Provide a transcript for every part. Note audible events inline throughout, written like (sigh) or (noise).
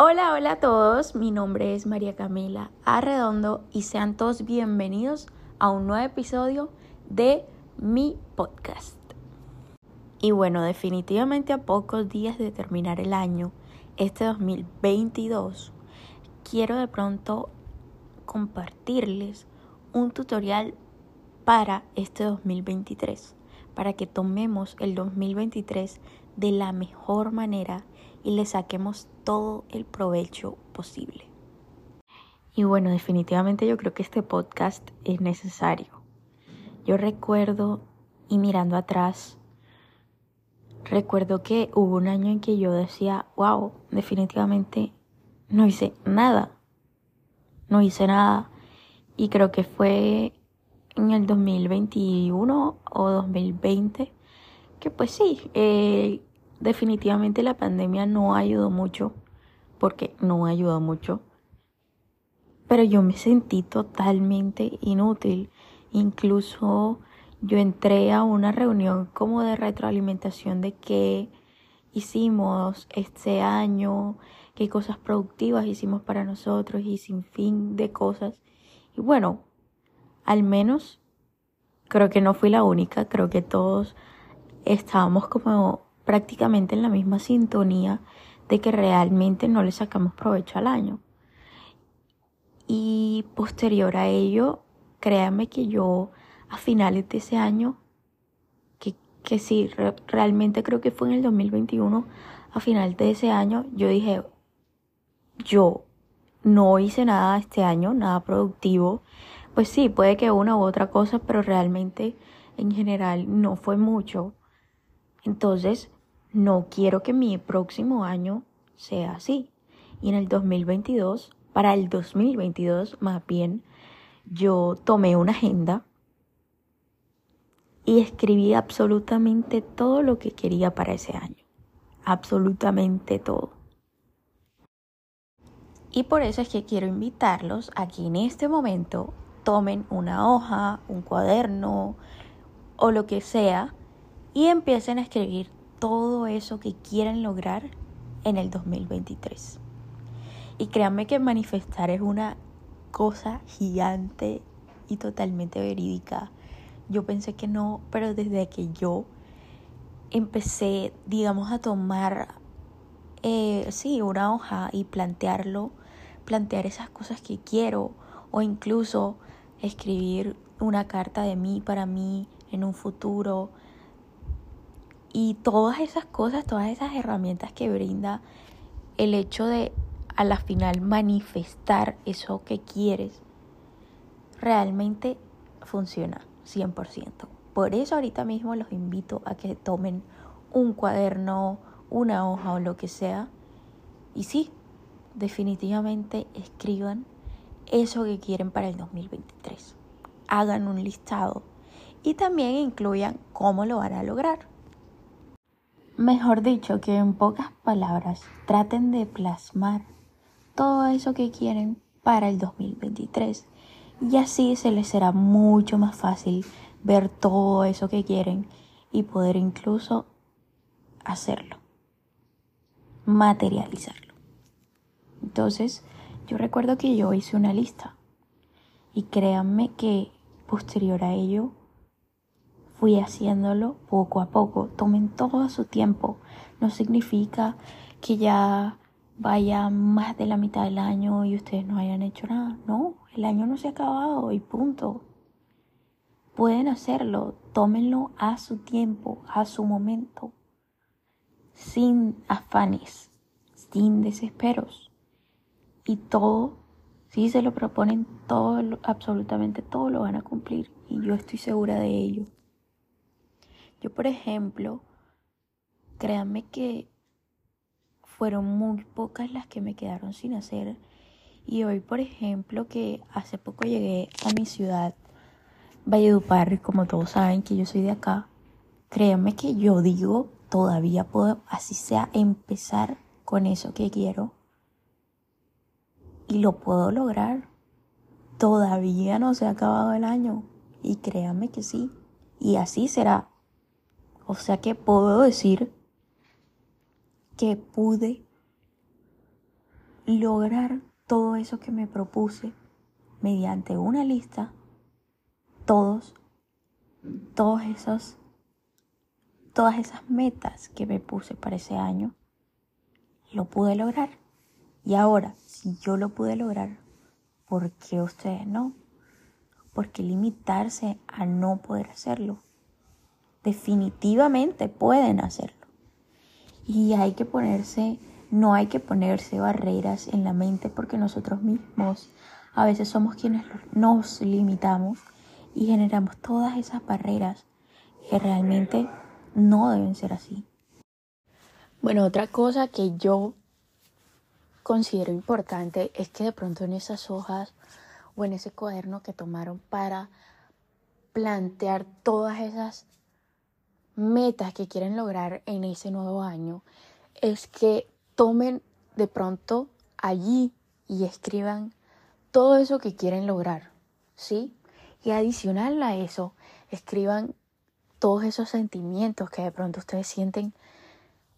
Hola, hola a todos, mi nombre es María Camila Arredondo y sean todos bienvenidos a un nuevo episodio de mi podcast. Y bueno, definitivamente a pocos días de terminar el año, este 2022, quiero de pronto compartirles un tutorial para este 2023, para que tomemos el 2023 de la mejor manera y le saquemos todo el provecho posible. Y bueno, definitivamente yo creo que este podcast es necesario. Yo recuerdo, y mirando atrás, recuerdo que hubo un año en que yo decía, wow, definitivamente no hice nada. No hice nada. Y creo que fue en el 2021 o 2020 que pues sí, eh, definitivamente la pandemia no ayudó mucho, porque no ayudó mucho, pero yo me sentí totalmente inútil. Incluso yo entré a una reunión como de retroalimentación de qué hicimos este año, qué cosas productivas hicimos para nosotros y sin fin de cosas. Y bueno, al menos creo que no fui la única, creo que todos estábamos como prácticamente en la misma sintonía de que realmente no le sacamos provecho al año. Y posterior a ello, créanme que yo a finales de ese año, que, que sí, realmente creo que fue en el 2021, a final de ese año, yo dije, yo no hice nada este año, nada productivo. Pues sí, puede que una u otra cosa, pero realmente en general no fue mucho. Entonces, no quiero que mi próximo año sea así. Y en el 2022, para el 2022 más bien, yo tomé una agenda y escribí absolutamente todo lo que quería para ese año. Absolutamente todo. Y por eso es que quiero invitarlos a que en este momento tomen una hoja, un cuaderno o lo que sea y empiecen a escribir todo eso que quieren lograr en el 2023. Y créanme que manifestar es una cosa gigante y totalmente verídica. Yo pensé que no, pero desde que yo empecé, digamos, a tomar, eh, sí, una hoja y plantearlo, plantear esas cosas que quiero o incluso escribir una carta de mí para mí en un futuro, y todas esas cosas, todas esas herramientas que brinda el hecho de a la final manifestar eso que quieres, realmente funciona 100%. Por eso ahorita mismo los invito a que tomen un cuaderno, una hoja o lo que sea. Y sí, definitivamente escriban eso que quieren para el 2023. Hagan un listado y también incluyan cómo lo van a lograr. Mejor dicho, que en pocas palabras traten de plasmar todo eso que quieren para el 2023 y así se les será mucho más fácil ver todo eso que quieren y poder incluso hacerlo, materializarlo. Entonces, yo recuerdo que yo hice una lista y créanme que posterior a ello fui haciéndolo poco a poco. Tomen todo su tiempo. No significa que ya vaya más de la mitad del año y ustedes no hayan hecho nada. No, el año no se ha acabado y punto. Pueden hacerlo, tómenlo a su tiempo, a su momento, sin afanes, sin desesperos. Y todo, si se lo proponen, todo, absolutamente todo lo van a cumplir. Y yo estoy segura de ello. Yo, por ejemplo, créanme que fueron muy pocas las que me quedaron sin hacer. Y hoy, por ejemplo, que hace poco llegué a mi ciudad, Valledupar, como todos saben que yo soy de acá, créanme que yo digo, todavía puedo, así sea, empezar con eso que quiero. Y lo puedo lograr. Todavía no se ha acabado el año. Y créanme que sí. Y así será. O sea que puedo decir que pude lograr todo eso que me propuse mediante una lista, todos, todos esos, todas esas metas que me puse para ese año, lo pude lograr. Y ahora, si yo lo pude lograr, ¿por qué ustedes no? ¿Por qué limitarse a no poder hacerlo? Definitivamente pueden hacerlo. Y hay que ponerse, no hay que ponerse barreras en la mente porque nosotros mismos a veces somos quienes nos limitamos y generamos todas esas barreras que realmente no deben ser así. Bueno, otra cosa que yo considero importante es que de pronto en esas hojas o en ese cuaderno que tomaron para plantear todas esas metas que quieren lograr en ese nuevo año, es que tomen de pronto allí y escriban todo eso que quieren lograr, ¿sí? Y adicional a eso, escriban todos esos sentimientos que de pronto ustedes sienten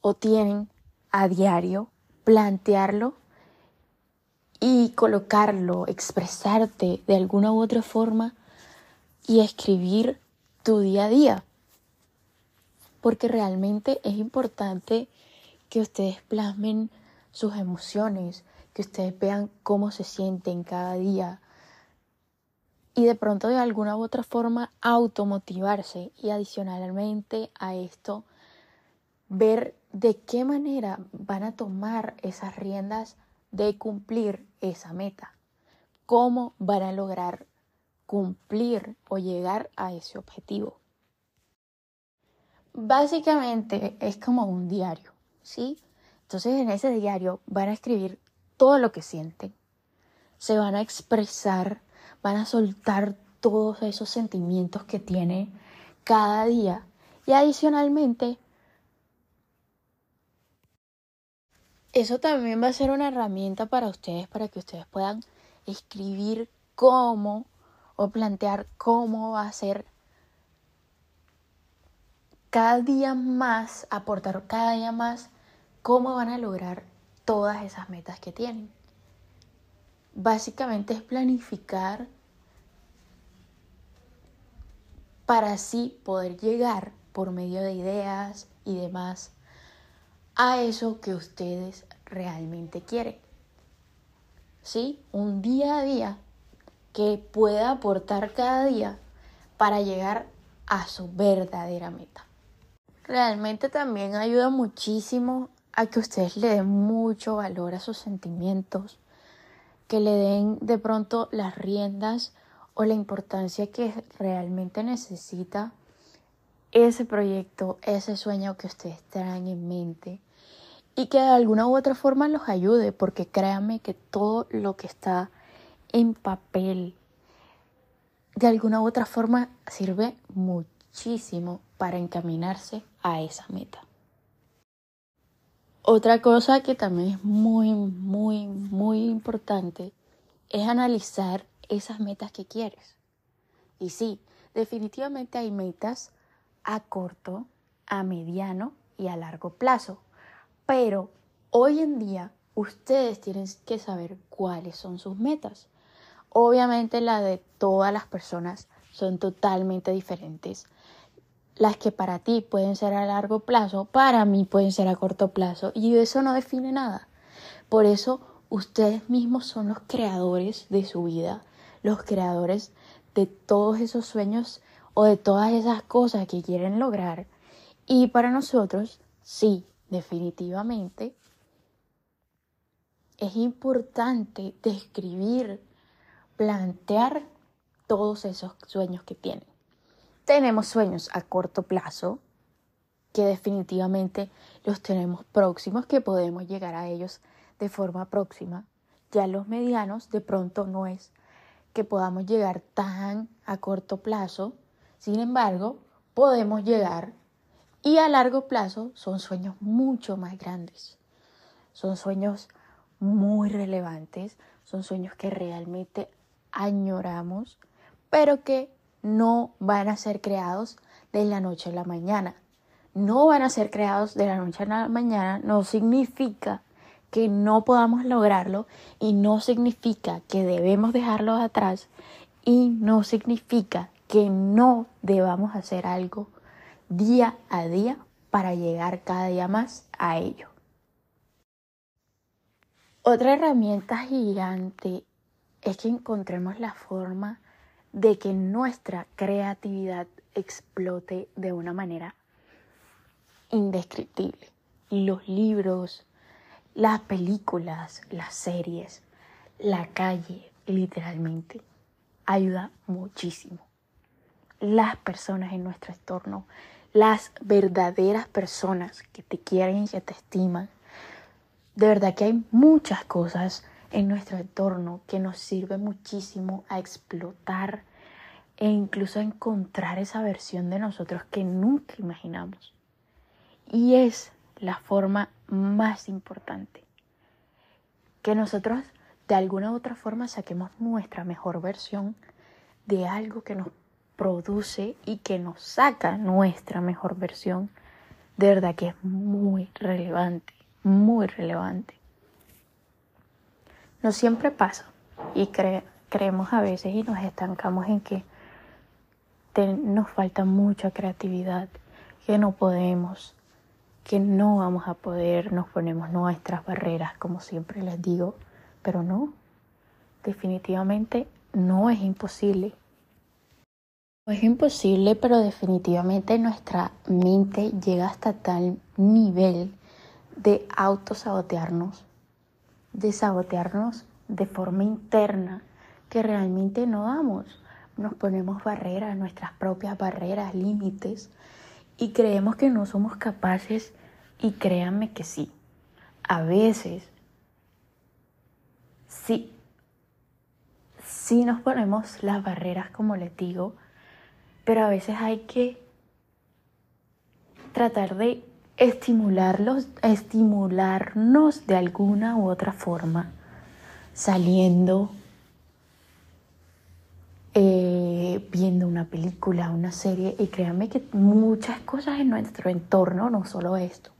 o tienen a diario, plantearlo y colocarlo, expresarte de alguna u otra forma y escribir tu día a día. Porque realmente es importante que ustedes plasmen sus emociones, que ustedes vean cómo se sienten cada día y de pronto de alguna u otra forma automotivarse y adicionalmente a esto ver de qué manera van a tomar esas riendas de cumplir esa meta, cómo van a lograr cumplir o llegar a ese objetivo. Básicamente es como un diario, ¿sí? Entonces en ese diario van a escribir todo lo que sienten, se van a expresar, van a soltar todos esos sentimientos que tiene cada día y adicionalmente Eso también va a ser una herramienta para ustedes, para que ustedes puedan escribir cómo o plantear cómo va a ser cada día más, aportar cada día más, cómo van a lograr todas esas metas que tienen. Básicamente es planificar para así poder llegar por medio de ideas y demás a eso que ustedes realmente quieren. ¿Sí? Un día a día que pueda aportar cada día para llegar a su verdadera meta. Realmente también ayuda muchísimo a que ustedes le den mucho valor a sus sentimientos, que le den de pronto las riendas o la importancia que realmente necesita ese proyecto, ese sueño que ustedes traen en mente y que de alguna u otra forma los ayude, porque créanme que todo lo que está en papel de alguna u otra forma sirve muchísimo para encaminarse a esa meta. Otra cosa que también es muy, muy, muy importante es analizar esas metas que quieres. Y sí, definitivamente hay metas a corto, a mediano y a largo plazo. Pero hoy en día ustedes tienen que saber cuáles son sus metas. Obviamente la de todas las personas son totalmente diferentes. Las que para ti pueden ser a largo plazo, para mí pueden ser a corto plazo. Y eso no define nada. Por eso ustedes mismos son los creadores de su vida, los creadores de todos esos sueños o de todas esas cosas que quieren lograr. Y para nosotros, sí, definitivamente, es importante describir, plantear todos esos sueños que tienen. Tenemos sueños a corto plazo, que definitivamente los tenemos próximos, que podemos llegar a ellos de forma próxima. Ya los medianos de pronto no es que podamos llegar tan a corto plazo, sin embargo, podemos llegar y a largo plazo son sueños mucho más grandes. Son sueños muy relevantes, son sueños que realmente añoramos, pero que no van a ser creados de la noche a la mañana. No van a ser creados de la noche a la mañana no significa que no podamos lograrlo y no significa que debemos dejarlo atrás y no significa que no debamos hacer algo día a día para llegar cada día más a ello. Otra herramienta gigante es que encontremos la forma de que nuestra creatividad explote de una manera indescriptible. Los libros, las películas, las series, la calle, literalmente, ayuda muchísimo. Las personas en nuestro entorno, las verdaderas personas que te quieren y que te estiman. De verdad que hay muchas cosas en nuestro entorno que nos sirven muchísimo a explotar e incluso a encontrar esa versión de nosotros que nunca imaginamos. Y es la forma más importante. Que nosotros de alguna u otra forma saquemos nuestra mejor versión de algo que nos produce y que nos saca nuestra mejor versión, de verdad que es muy relevante, muy relevante. No siempre pasa y creemos a veces y nos estancamos en que nos falta mucha creatividad, que no podemos, que no vamos a poder, nos ponemos nuestras barreras, como siempre les digo, pero no, definitivamente no es imposible. No es imposible, pero definitivamente nuestra mente llega hasta tal nivel de autosabotearnos, de sabotearnos de forma interna que realmente no damos. Nos ponemos barreras, nuestras propias barreras, límites, y creemos que no somos capaces y créanme que sí, a veces sí, sí nos ponemos las barreras como les digo, pero a veces hay que tratar de estimularlos, estimularnos de alguna u otra forma, saliendo, eh, viendo una película, una serie, y créanme que muchas cosas en nuestro entorno, no solo esto,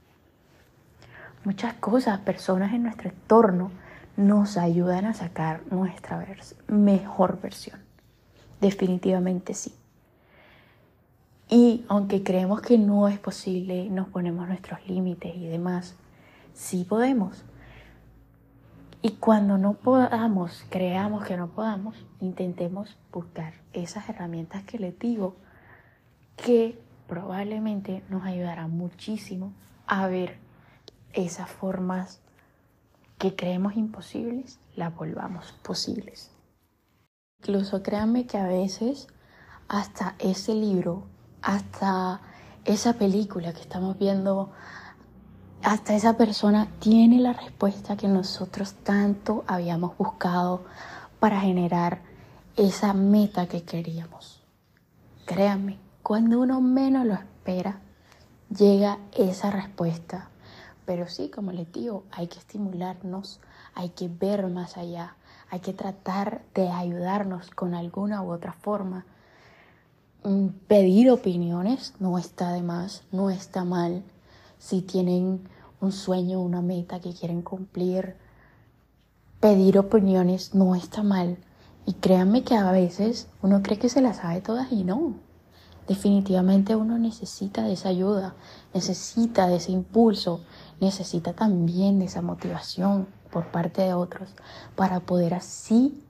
muchas cosas, personas en nuestro entorno nos ayudan a sacar nuestra mejor versión. Definitivamente sí. Y aunque creemos que no es posible, nos ponemos nuestros límites y demás, sí podemos. Y cuando no podamos, creamos que no podamos, intentemos buscar esas herramientas que les digo que probablemente nos ayudarán muchísimo a ver esas formas que creemos imposibles, las volvamos posibles. Incluso créanme que a veces hasta ese libro, hasta esa película que estamos viendo, hasta esa persona tiene la respuesta que nosotros tanto habíamos buscado para generar esa meta que queríamos. Créanme, cuando uno menos lo espera, llega esa respuesta pero sí, como les digo, hay que estimularnos, hay que ver más allá, hay que tratar de ayudarnos con alguna u otra forma. Mm, pedir opiniones no está de más, no está mal. Si tienen un sueño, una meta que quieren cumplir, pedir opiniones no está mal. Y créanme que a veces uno cree que se las sabe todas y no. Definitivamente uno necesita de esa ayuda, necesita de ese impulso, necesita también de esa motivación por parte de otros para poder así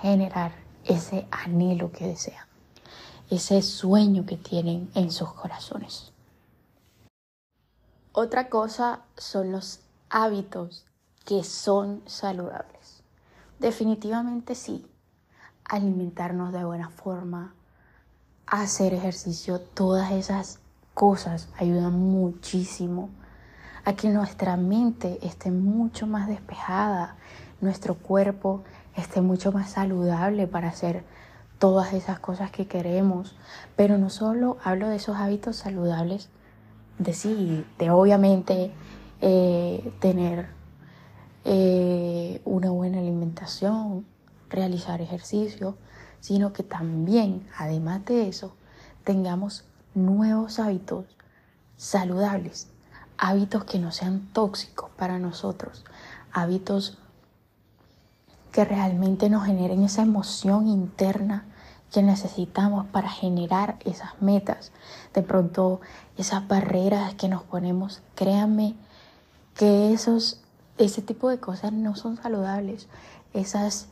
generar ese anhelo que desean, ese sueño que tienen en sus corazones. Otra cosa son los hábitos que son saludables. Definitivamente sí, alimentarnos de buena forma, hacer ejercicio, todas esas cosas ayudan muchísimo a que nuestra mente esté mucho más despejada, nuestro cuerpo esté mucho más saludable para hacer todas esas cosas que queremos. Pero no solo hablo de esos hábitos saludables, de sí, de obviamente eh, tener eh, una buena alimentación, realizar ejercicio, sino que también, además de eso, tengamos nuevos hábitos saludables hábitos que no sean tóxicos para nosotros, hábitos que realmente nos generen esa emoción interna que necesitamos para generar esas metas. De pronto, esas barreras que nos ponemos, créanme que esos, ese tipo de cosas no son saludables. Esas,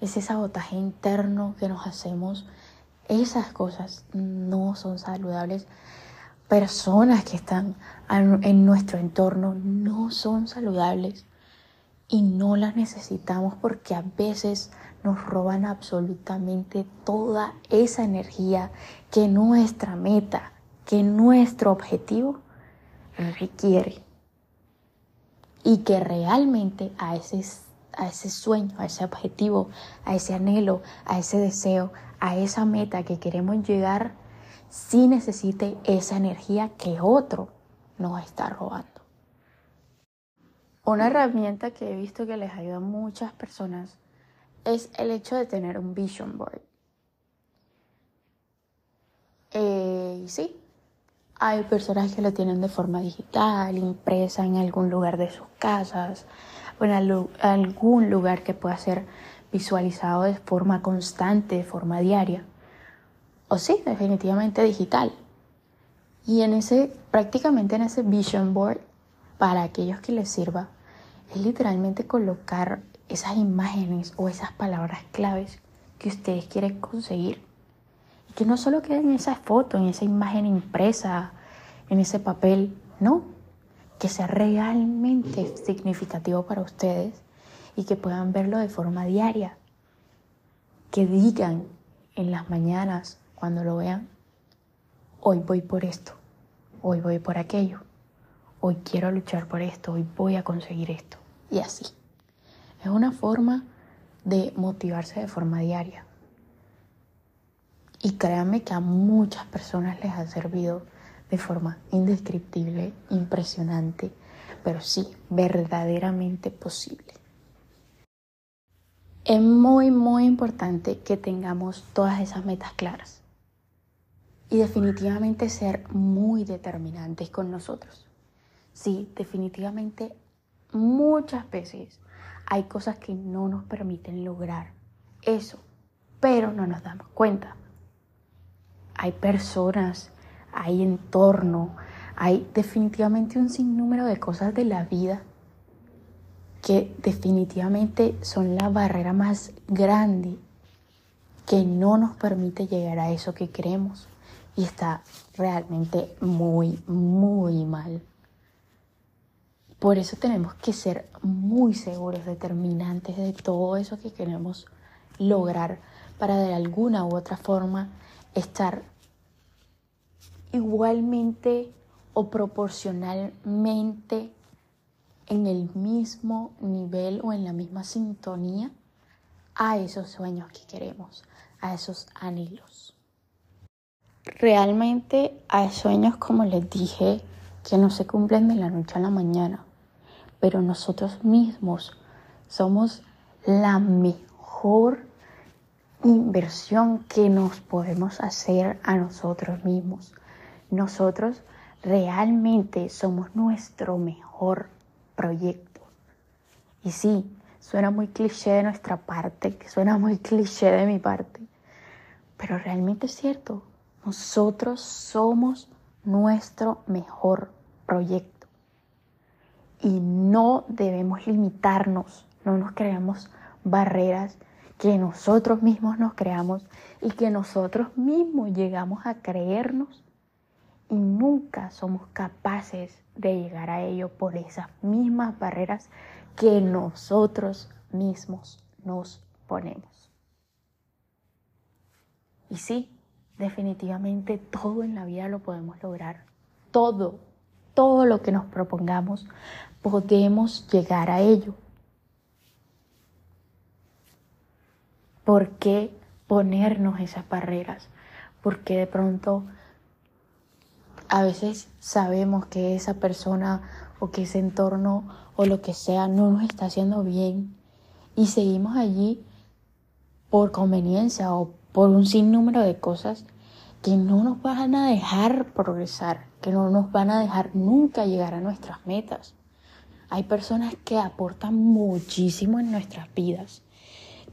ese sabotaje interno que nos hacemos, esas cosas no son saludables. Personas que están en nuestro entorno no son saludables y no las necesitamos porque a veces nos roban absolutamente toda esa energía que nuestra meta, que nuestro objetivo requiere. Y que realmente a ese, a ese sueño, a ese objetivo, a ese anhelo, a ese deseo, a esa meta que queremos llegar, sí necesite esa energía que otro nos está robando. Una herramienta que he visto que les ayuda a muchas personas es el hecho de tener un vision board. Eh, sí, hay personas que lo tienen de forma digital, impresa en algún lugar de sus casas o en algún lugar que pueda ser visualizado de forma constante, de forma diaria. O sí, definitivamente digital. Y en ese, prácticamente en ese vision board, para aquellos que les sirva, es literalmente colocar esas imágenes o esas palabras claves que ustedes quieren conseguir. Y que no solo queden en esa foto, en esa imagen impresa, en ese papel, no, que sea realmente significativo para ustedes y que puedan verlo de forma diaria. Que digan en las mañanas cuando lo vean, hoy voy por esto, hoy voy por aquello hoy quiero luchar por esto, hoy voy a conseguir esto. Y así. Es una forma de motivarse de forma diaria. Y créanme que a muchas personas les ha servido de forma indescriptible, impresionante, pero sí, verdaderamente posible. Es muy, muy importante que tengamos todas esas metas claras y definitivamente ser muy determinantes con nosotros. Sí, definitivamente muchas veces hay cosas que no nos permiten lograr eso, pero no nos damos cuenta. Hay personas, hay entorno, hay definitivamente un sinnúmero de cosas de la vida que definitivamente son la barrera más grande que no nos permite llegar a eso que queremos y está realmente muy, muy mal. Por eso tenemos que ser muy seguros, determinantes de todo eso que queremos lograr para de alguna u otra forma estar igualmente o proporcionalmente en el mismo nivel o en la misma sintonía a esos sueños que queremos, a esos anhelos. Realmente hay sueños, como les dije, que no se cumplen de la noche a la mañana pero nosotros mismos somos la mejor inversión que nos podemos hacer a nosotros mismos. Nosotros realmente somos nuestro mejor proyecto. Y sí, suena muy cliché de nuestra parte, suena muy (laughs) cliché de mi parte, pero realmente es cierto. Nosotros somos nuestro mejor proyecto y no debemos limitarnos, no nos creamos barreras que nosotros mismos nos creamos y que nosotros mismos llegamos a creernos y nunca somos capaces de llegar a ello por esas mismas barreras que nosotros mismos nos ponemos. Y sí, definitivamente todo en la vida lo podemos lograr, todo, todo lo que nos propongamos, podemos llegar a ello. ¿Por qué ponernos esas barreras? Porque de pronto a veces sabemos que esa persona o que ese entorno o lo que sea no nos está haciendo bien y seguimos allí por conveniencia o por un sinnúmero de cosas que no nos van a dejar progresar, que no nos van a dejar nunca llegar a nuestras metas. Hay personas que aportan muchísimo en nuestras vidas,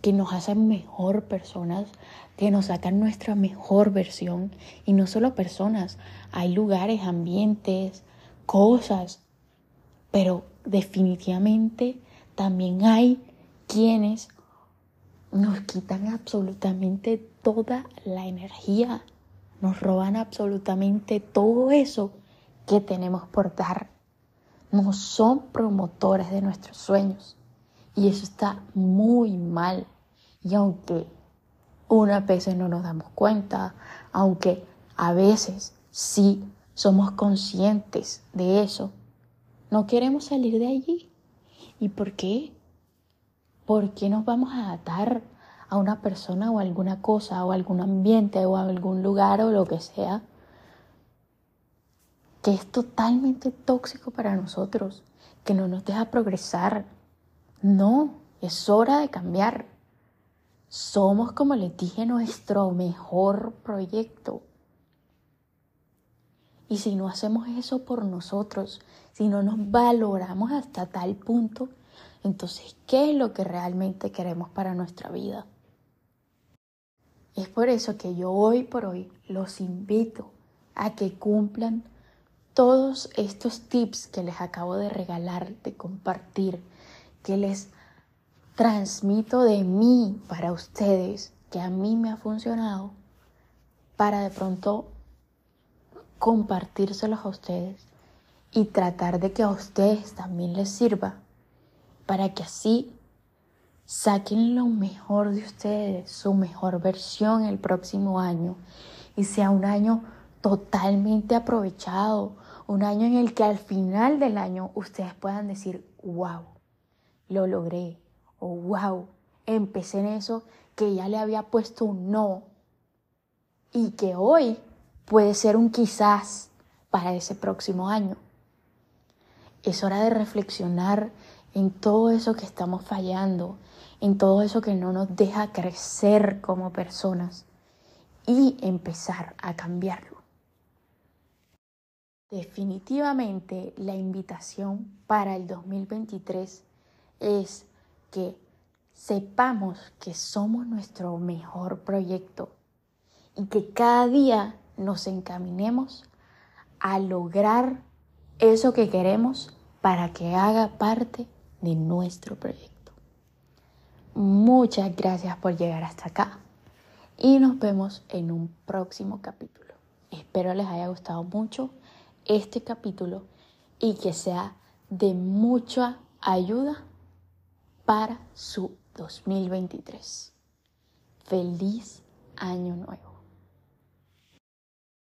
que nos hacen mejor personas, que nos sacan nuestra mejor versión. Y no solo personas, hay lugares, ambientes, cosas, pero definitivamente también hay quienes nos quitan absolutamente toda la energía, nos roban absolutamente todo eso que tenemos por dar. No son promotores de nuestros sueños y eso está muy mal. Y aunque unas veces no nos damos cuenta, aunque a veces sí somos conscientes de eso, no queremos salir de allí. ¿Y por qué? ¿Por qué nos vamos a atar a una persona o alguna cosa o algún ambiente o algún lugar o lo que sea que es totalmente tóxico para nosotros, que no nos deja progresar? No, es hora de cambiar. Somos, como les dije, nuestro mejor proyecto. Y si no hacemos eso por nosotros, si no nos valoramos hasta tal punto, entonces, ¿qué es lo que realmente queremos para nuestra vida? Es por eso que yo hoy por hoy los invito a que cumplan todos estos tips que les acabo de regalar, de compartir, que les transmito de mí para ustedes, que a mí me ha funcionado, para de pronto compartírselos a ustedes y tratar de que a ustedes también les sirva para que así saquen lo mejor de ustedes, su mejor versión el próximo año y sea un año totalmente aprovechado, un año en el que al final del año ustedes puedan decir, wow, lo logré, o wow, empecé en eso que ya le había puesto un no y que hoy puede ser un quizás para ese próximo año. Es hora de reflexionar en todo eso que estamos fallando, en todo eso que no nos deja crecer como personas y empezar a cambiarlo. Definitivamente la invitación para el 2023 es que sepamos que somos nuestro mejor proyecto y que cada día nos encaminemos a lograr eso que queremos para que haga parte de nuestro proyecto. Muchas gracias por llegar hasta acá y nos vemos en un próximo capítulo. Espero les haya gustado mucho este capítulo y que sea de mucha ayuda para su 2023. Feliz año nuevo.